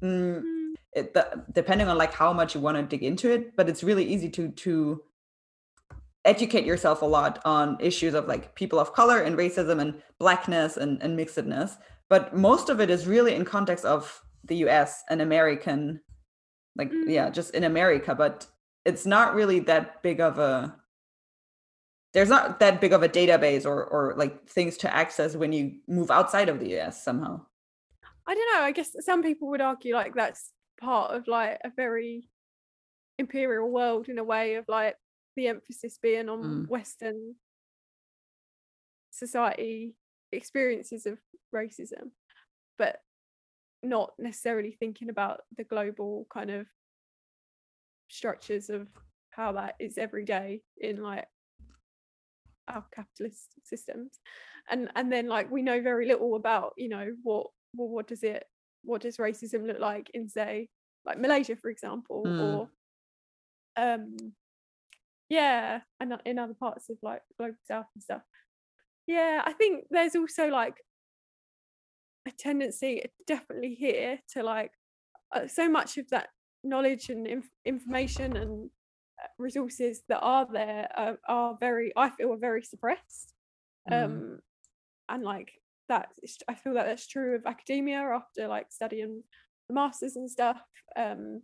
Mm, mm. it, the, depending on like how much you want to dig into it, but it's really easy to to educate yourself a lot on issues of like people of color and racism and blackness and, and mixedness. But most of it is really in context of the US and American, like mm. yeah, just in America. But it's not really that big of a there's not that big of a database or or like things to access when you move outside of the US somehow. I don't know. I guess some people would argue like that's part of like a very imperial world in a way of like the emphasis being on mm. Western society experiences of racism, but not necessarily thinking about the global kind of structures of how that is every day in like our capitalist systems and and then like we know very little about you know what well what does it what does racism look like in say like Malaysia for example mm. or um yeah and in other parts of like global south and stuff yeah I think there's also like a tendency definitely here to like uh, so much of that knowledge and inf- information and uh, resources that are there uh, are very I feel are very suppressed mm. um and like that I feel that that's true of academia after like studying the masters and stuff um,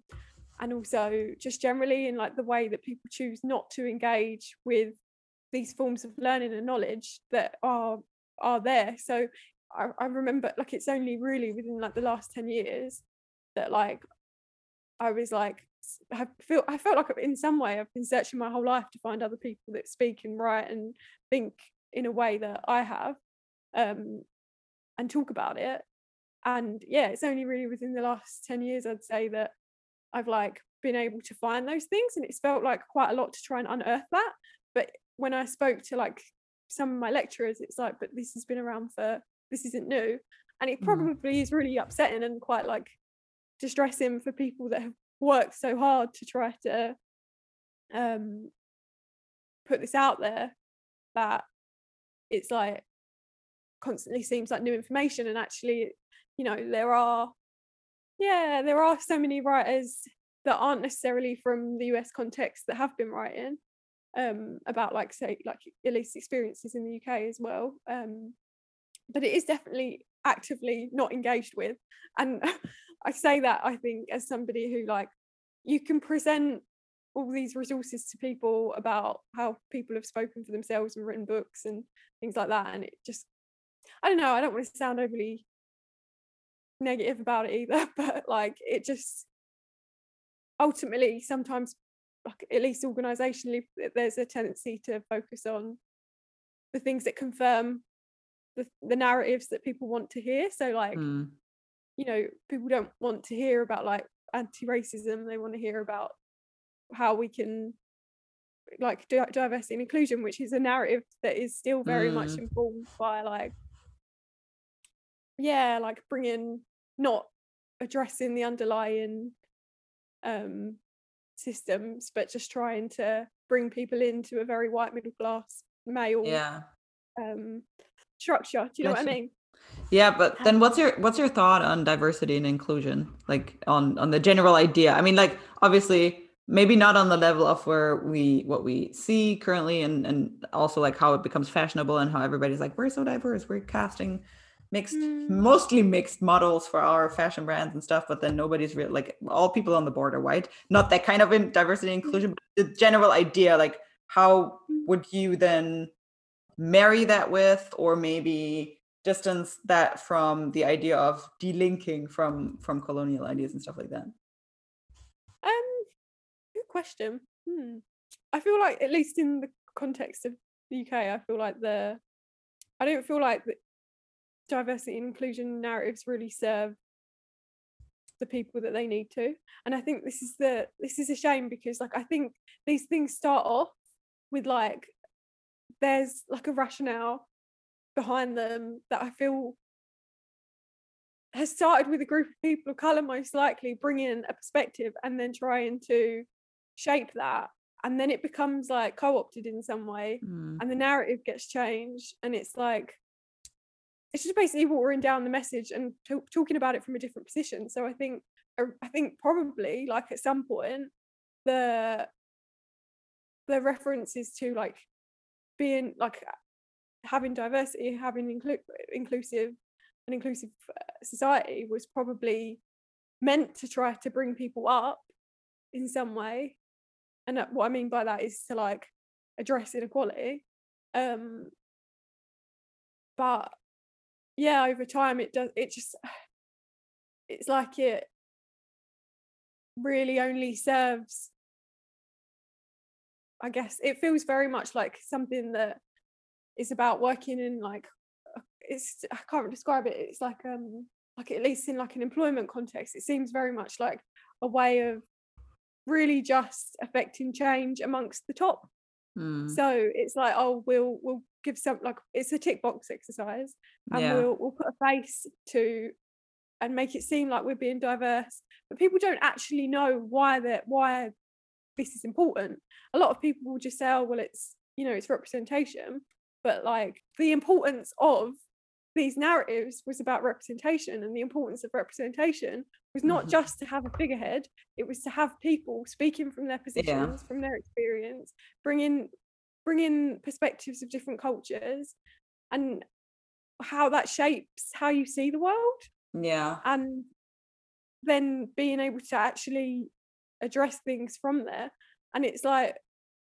and also just generally in like the way that people choose not to engage with these forms of learning and knowledge that are are there. So I, I remember like it's only really within like the last 10 years that like I was like I feel I felt like in some way I've been searching my whole life to find other people that speak and write and think in a way that I have um, and talk about it. And yeah it's only really within the last 10 years i'd say that i've like been able to find those things. And it's felt like quite a lot to try and unearth that. But when i spoke to like some of my lecturers it's like but this has been around for this isn't new and it Mhm. probably is really upsetting and quite like distressing for people that have worked so hard to try to um put this out there that it's like constantly seems like new information and actually you know there are yeah there are so many writers that aren't necessarily from the US context that have been writing um about like say like least experiences in the UK as well um but it is definitely actively not engaged with. And I say that I think as somebody who like you can present all these resources to people about how people have spoken for themselves and written books and things like that and it just I don't know I don't want to sound overly negative about it either but like it just ultimately sometimes like at least organizationally th- there's a tendency to focus on the things that confirm the, the narratives that people want to hear so like Mm. you know people don't want to hear about like anti-racism they want to hear about how we can like diversity and inclusion which is a narrative that is still very much Mm. informed by like yeah like bringing not addressing the underlying um systems but just trying to bring people into a very white middle class male Yeah. um structure do you know what i mean Yeah, but then what's your what's your thought on diversity and inclusion? Like on on the general idea. I mean, like obviously maybe not on the level of where we what we see currently and and also like how it becomes fashionable and how everybody's like we're so diverse, we're casting mixed Mm. mostly mixed models for our fashion brands and stuff, but then nobody's real like all people on the board are white. Not that kind of in diversity and inclusion, but the general idea like how Mm. would you then marry that with or maybe distance that from the idea of delinking from from colonial ideas and stuff like that Um, good question. Hmm. I feel like, at least in the context of the UK, I feel like the, I don't feel like the diversity and inclusion narratives really serve the people that they need to, and I think this is the this is a shame because like I think these things start off with like there's like a rationale behind them that I feel has started with a group of people of color most likely bringing a perspective and then trying to shape that. And then it becomes like co-opted in some way Mm, and the narrative gets changed and it's like it's just basically watering down the message and t- talking about it from a different position. So i think uh, i think probably like at some point the the references to like being like having diversity having inclu- inclusive an inclusive uh, society was probably meant to try to bring people up in some way. And uh, what i mean by that is to like address inequality. Um but yeah over time it does it just it's like it really only serves i guess it feels very much like something that is about working in like it's i can't describe it it's like um like at least in like an employment context it seems very much like a way of really just affecting change amongst the top. Mm, so it's like oh we'll we'll give some like it's a tick box exercise and yeah. we'll we'll put a face to and make it seem like we're being diverse but people don't actually know why that why this is important. A lot of people will just say oh well it's you know it's representation but like the importance of these narratives was about representation and the importance of representation was not Mhm. just to have a figurehead it was to have people speaking from their positions from their experience bringing bringing perspectives of different cultures and how that shapes how you see the world. Yeah. And then being able to actually address things from there. And it's like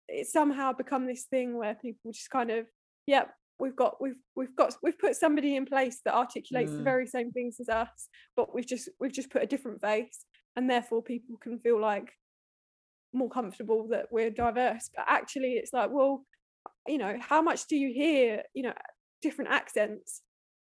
it's somehow become this thing where people just kind of yep we've got we've we've got we've put somebody in place that articulates the Mm. very same things as us but we've just we've just put a different face. And therefore people can feel like more comfortable that we're diverse but actually it's like well you know how much do you hear you know different accents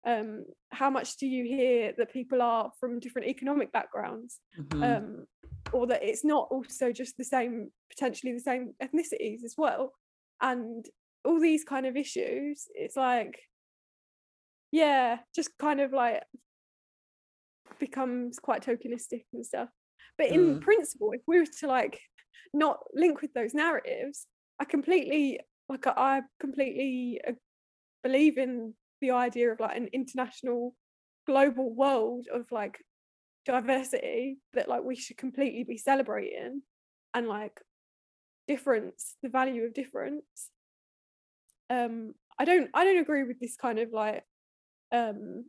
um, how much do you hear that people are from different economic backgrounds Mhm. um, or that it's not also just the same potentially the same ethnicities as well and all these kind of issues it's like yeah just kind of like becomes quite tokenistic and stuff but in Mm. principle if we were to like not link with those narratives i completely like i completely uh, believe in the idea of like an international global world of like diversity that like we should completely be celebrating and like difference the value of difference. Um i don't i don't agree with this kind of like um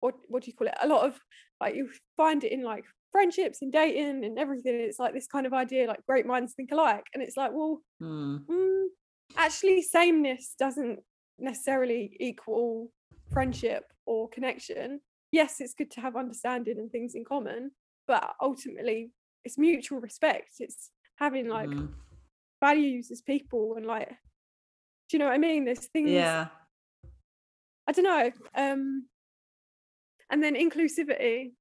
what what do you call it? A lot of like you find it in like friendships and dating and everything it's like this kind of idea like great minds think alike and it's like well Mm. mm, actually sameness doesn't necessarily equal friendship or connection. Yes it's good to have understanding and things in common but ultimately it's mutual respect. It's having like Mm. values as people and like do you know what i mean? There's things yeah. I don't know um and then inclusivity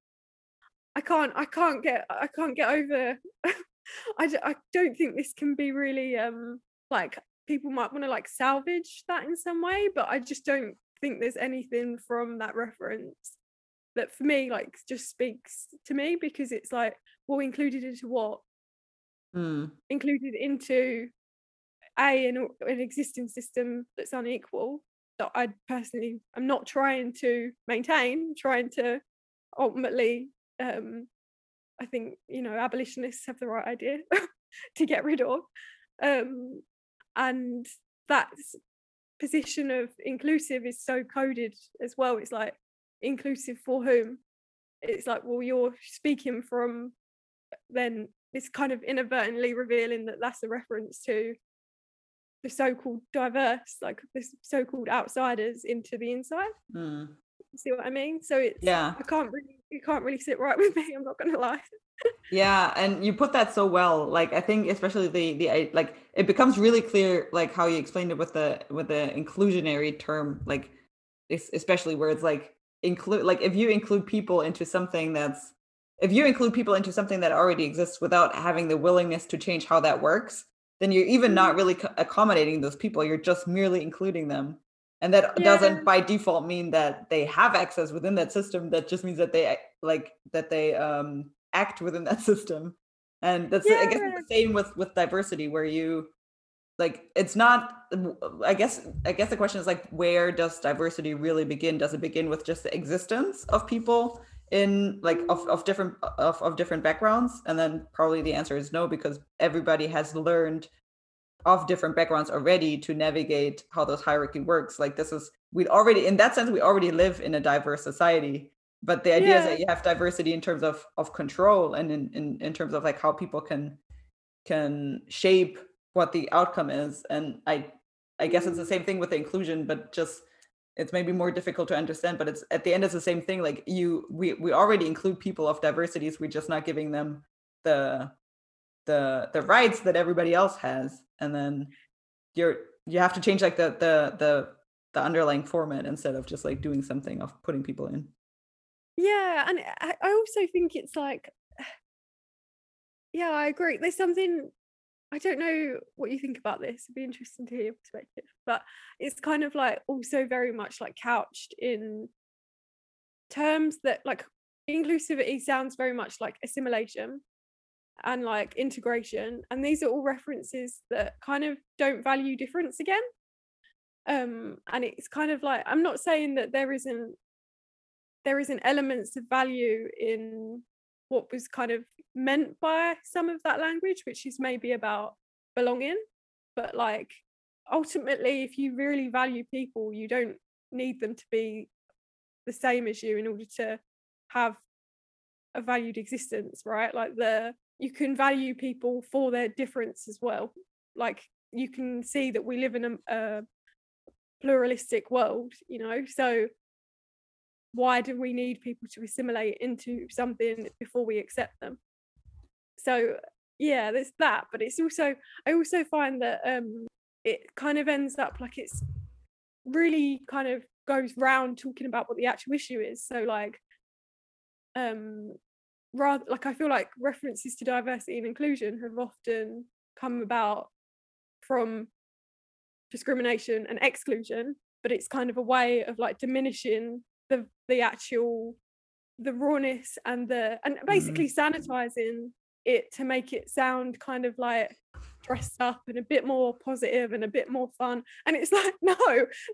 i can't i can't get i can't get over I, d- I don't think this can be really um like people might want to like salvage that in some way but i just don't think there's anything from that reference that for me like just speaks to me because it's like well included into what Mm. included into a an, an existing system that's unequal that I personally I'm not trying to maintain, trying to ultimately um I think you know abolitionists have the right idea to get rid of um and that position of inclusive is so coded as well it's like inclusive for whom it's like well you're speaking from then it's kind of inadvertently revealing that that's a reference to the so-called diverse like the so-called outsiders into the inside Mm. See what i mean so it's Yeah. i can't really it can't really sit right with me i'm not gonna lie Yeah, and you put that so well. Like I think especially the the like it becomes really clear like how you explained it with the with the inclusionary term like especially where it's like include like if you include people into something that's if you include people into something that already exists without having the willingness to change how that works, then you're even not mm-hmm. really accommodating those people. You're just merely including them. And that Yeah. doesn't by default mean that they have access within that system. That just means that they like that they um act within that system. And that's I guess the same with with diversity where you like it's not i guess i guess the question is like where does diversity really begin does it begin with just the existence of people in like of, of different of, of different backgrounds and then probably the answer is no because everybody has learned of different backgrounds already to navigate how those hierarchy works. Like this is we already in that sense we already live in a diverse society but the idea is that you have diversity in terms of of control and in, in in terms of like how people can can shape what the outcome is. And i i guess it's the mm-hmm. same thing with the inclusion but just it's maybe more difficult to understand but it's at the end it's the same thing. Like you we we already include people of diversities we're just not giving them the the the rights that everybody else has and then you're you have to change like the the the the underlying format instead of just like doing something of putting people in. Yeah and I, I also think it's like yeah i agree. There's something i don't know what you think about this it'd be interesting to hear your perspective but it's kind of like also very much like couched in terms that like inclusivity sounds very much like assimilation and like integration and these are all references that kind of don't value difference again. Um and it's kind of like i'm not saying that there isn't there isn't elements of value in what was kind of meant by some of that language which is maybe about belonging. But like ultimately if you really value people you don't need them to be the same as you in order to have a valued existence right? Like the you can value people for their difference as well. Like you can see that we live in a, a pluralistic world you know? So why do we need people to assimilate into something before we accept them? So yeah there's that but it's also i also find that um it kind of ends up like it's really kind of goes round talking about what the actual issue is. So like um rather like i feel like references to diversity and inclusion have often come about from discrimination and exclusion but it's kind of a way of like diminishing the the actual the rawness and the and Mm. basically sanitizing it to make it sound kind of like dressed up and a bit more positive and a bit more fun and it's like no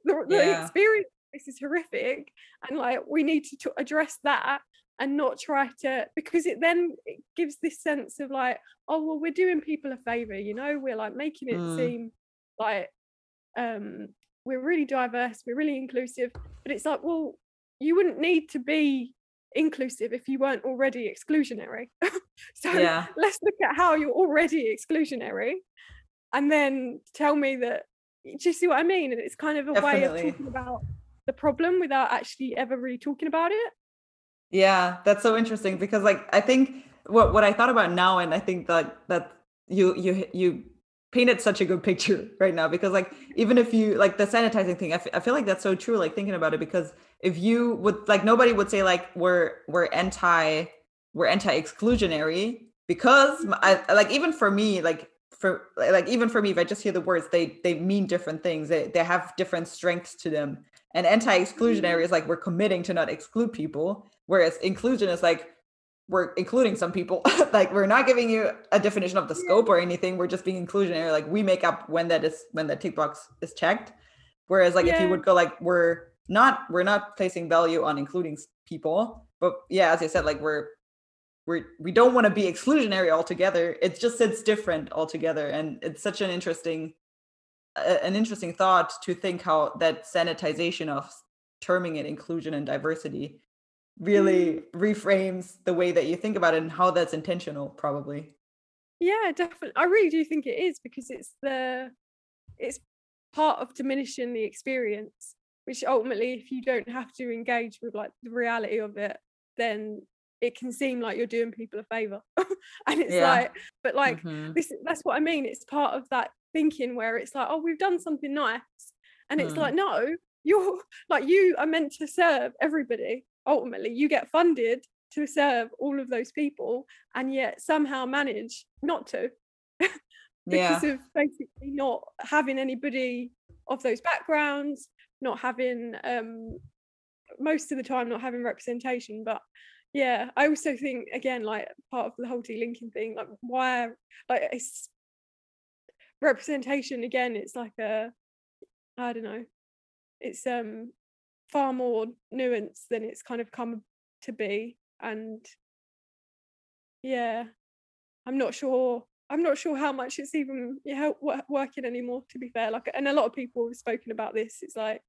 the, the Yeah. experience this is horrific and like we need to t- address that and not try to because it then it gives this sense of like oh well we're doing people a favor you know? We're like making it Mm. seem like um we're really diverse we're really inclusive. But it's like well you wouldn't need to be inclusive if you weren't already exclusionary. So Yeah. let's look at how you're already exclusionary and then tell me that do you see what i mean? And it's kind of a way of talking about the problem without actually ever really talking about it Yeah, that's so interesting because like I think what what I thought about now and I think that that you you you painted such a good picture right now because like even if you like the sanitizing thing I I feel like that's so true like thinking about it because if you would like nobody would say like we're we're anti we're anti-exclusionary because m- I, like even for me like for like even for me if I just hear the words they they mean different things they they have different strengths to them. And anti-exclusionary mm-hmm. is like we're committing to not exclude people whereas inclusion is like we're including some people. Like we're not giving you a definition of the scope or anything. We're just being inclusionary. Like we make up when that is when that tick box is checked. Whereas like if you would go like we're not we're not placing value on including people. But yeah as i said like we're we're we don't want to be exclusionary altogether. It just sits different altogether. And it's such an interesting an interesting thought to think how that sanitization of terming it inclusion and diversity really reframes the way that you think about it and how that's intentional probably yeah definitely i really do think it is because it's the it's part of diminishing the experience which ultimately if you don't have to engage with like the reality of it then it can seem like you're doing people a favor and it's Yeah. like but like Mhm. this that's what i mean it's part of that thinking where it's like oh we've done something nice and it's Mm. like no you're like you are meant to serve everybody ultimately you get funded to serve all of those people and yet somehow manage not to yeah. because of basically not having anybody of those backgrounds not having um most of the time not having representation. But yeah i also think again like part of the whole de-linking thing like why like it's representation again it's like a i don't know it's um far more nuanced than it's kind of come to be and yeah i'm not sure i'm not sure how much it's even yeah, working anymore to be fair like and a lot of people have spoken about this it's like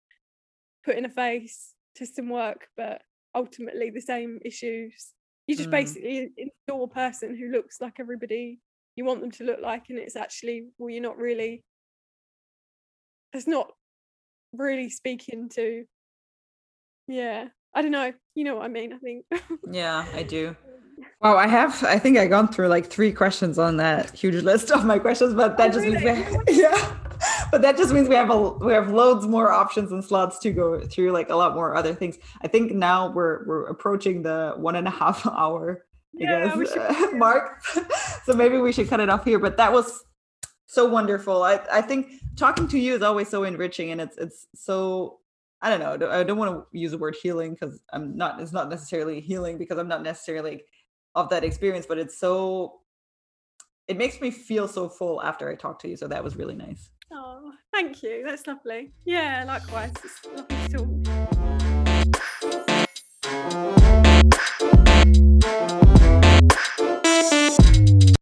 putting a face to some work but ultimately the same issues you just Mm. basically install a person who looks like everybody you want them to look like and it's actually well you're not really it's not really speaking to yeah i don't know you know what i mean i think. Yeah i do. Wow i have i think i gone through like three questions on that huge list of my questions but that Oh, just means really? we, yeah but that just means we have a we have loads more options and slots to go through like a lot more other things. I think now we're we're approaching the one and a half hour I Yeah, we guess, uh, mark. So maybe we should cut it off here but that was so wonderful. I i think talking to you is always so enriching and it's it's so i don't know I don't- want to use the word healing because i'm not it's not necessarily healing because i'm not necessarily of that experience but it's so it makes me feel so full after i talk to you so that was really nice. Oh thank you that's lovely. Yeah likewise it's lovely to